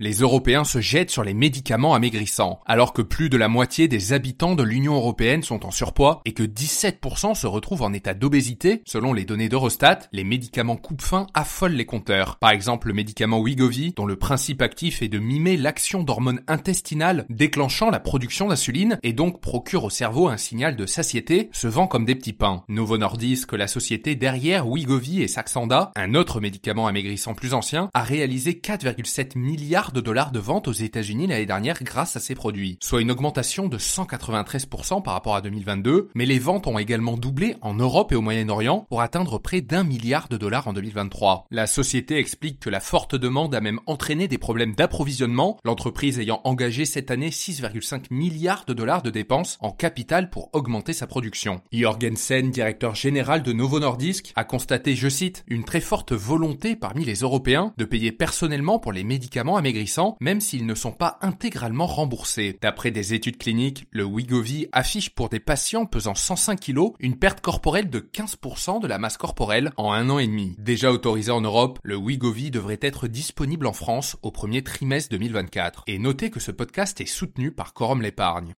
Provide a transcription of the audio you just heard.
Les Européens se jettent sur les médicaments amaigrissants, alors que plus de la moitié des habitants de l'Union européenne sont en surpoids et que 17% se retrouvent en état d'obésité, selon les données d'Eurostat, les médicaments coupe-faim affolent les compteurs. Par exemple, le médicament Wegovy, dont le principe actif est de mimer l'action d'hormones intestinales déclenchant la production d'insuline et donc procure au cerveau un signal de satiété, se vend comme des petits pains. Novo Nordisk, la société derrière Wegovy et Saxenda, un autre médicament amaigrissant plus ancien, a réalisé 4,7 milliards de dollars de ventes aux États-Unis l'année dernière grâce à ces produits, soit une augmentation de 193% par rapport à 2022, mais les ventes ont également doublé en Europe et au Moyen-Orient pour atteindre près d'un milliard de dollars en 2023. La société explique que la forte demande a même entraîné des problèmes d'approvisionnement, l'entreprise ayant engagé cette année 6,5 milliards de dollars de dépenses en capital pour augmenter sa production. Jorgensen, directeur général de Novo Nordisk, a constaté, je cite, une très forte volonté parmi les Européens de payer personnellement pour les médicaments américains même s'ils ne sont pas intégralement remboursés. D'après des études cliniques, le Wegovy affiche pour des patients pesant 105 kg une perte corporelle de 15% de la masse corporelle en un an et demi. Déjà autorisé en Europe, le Wegovy devrait être disponible en France au premier trimestre 2024. Et notez que ce podcast est soutenu par Quorum l'épargne.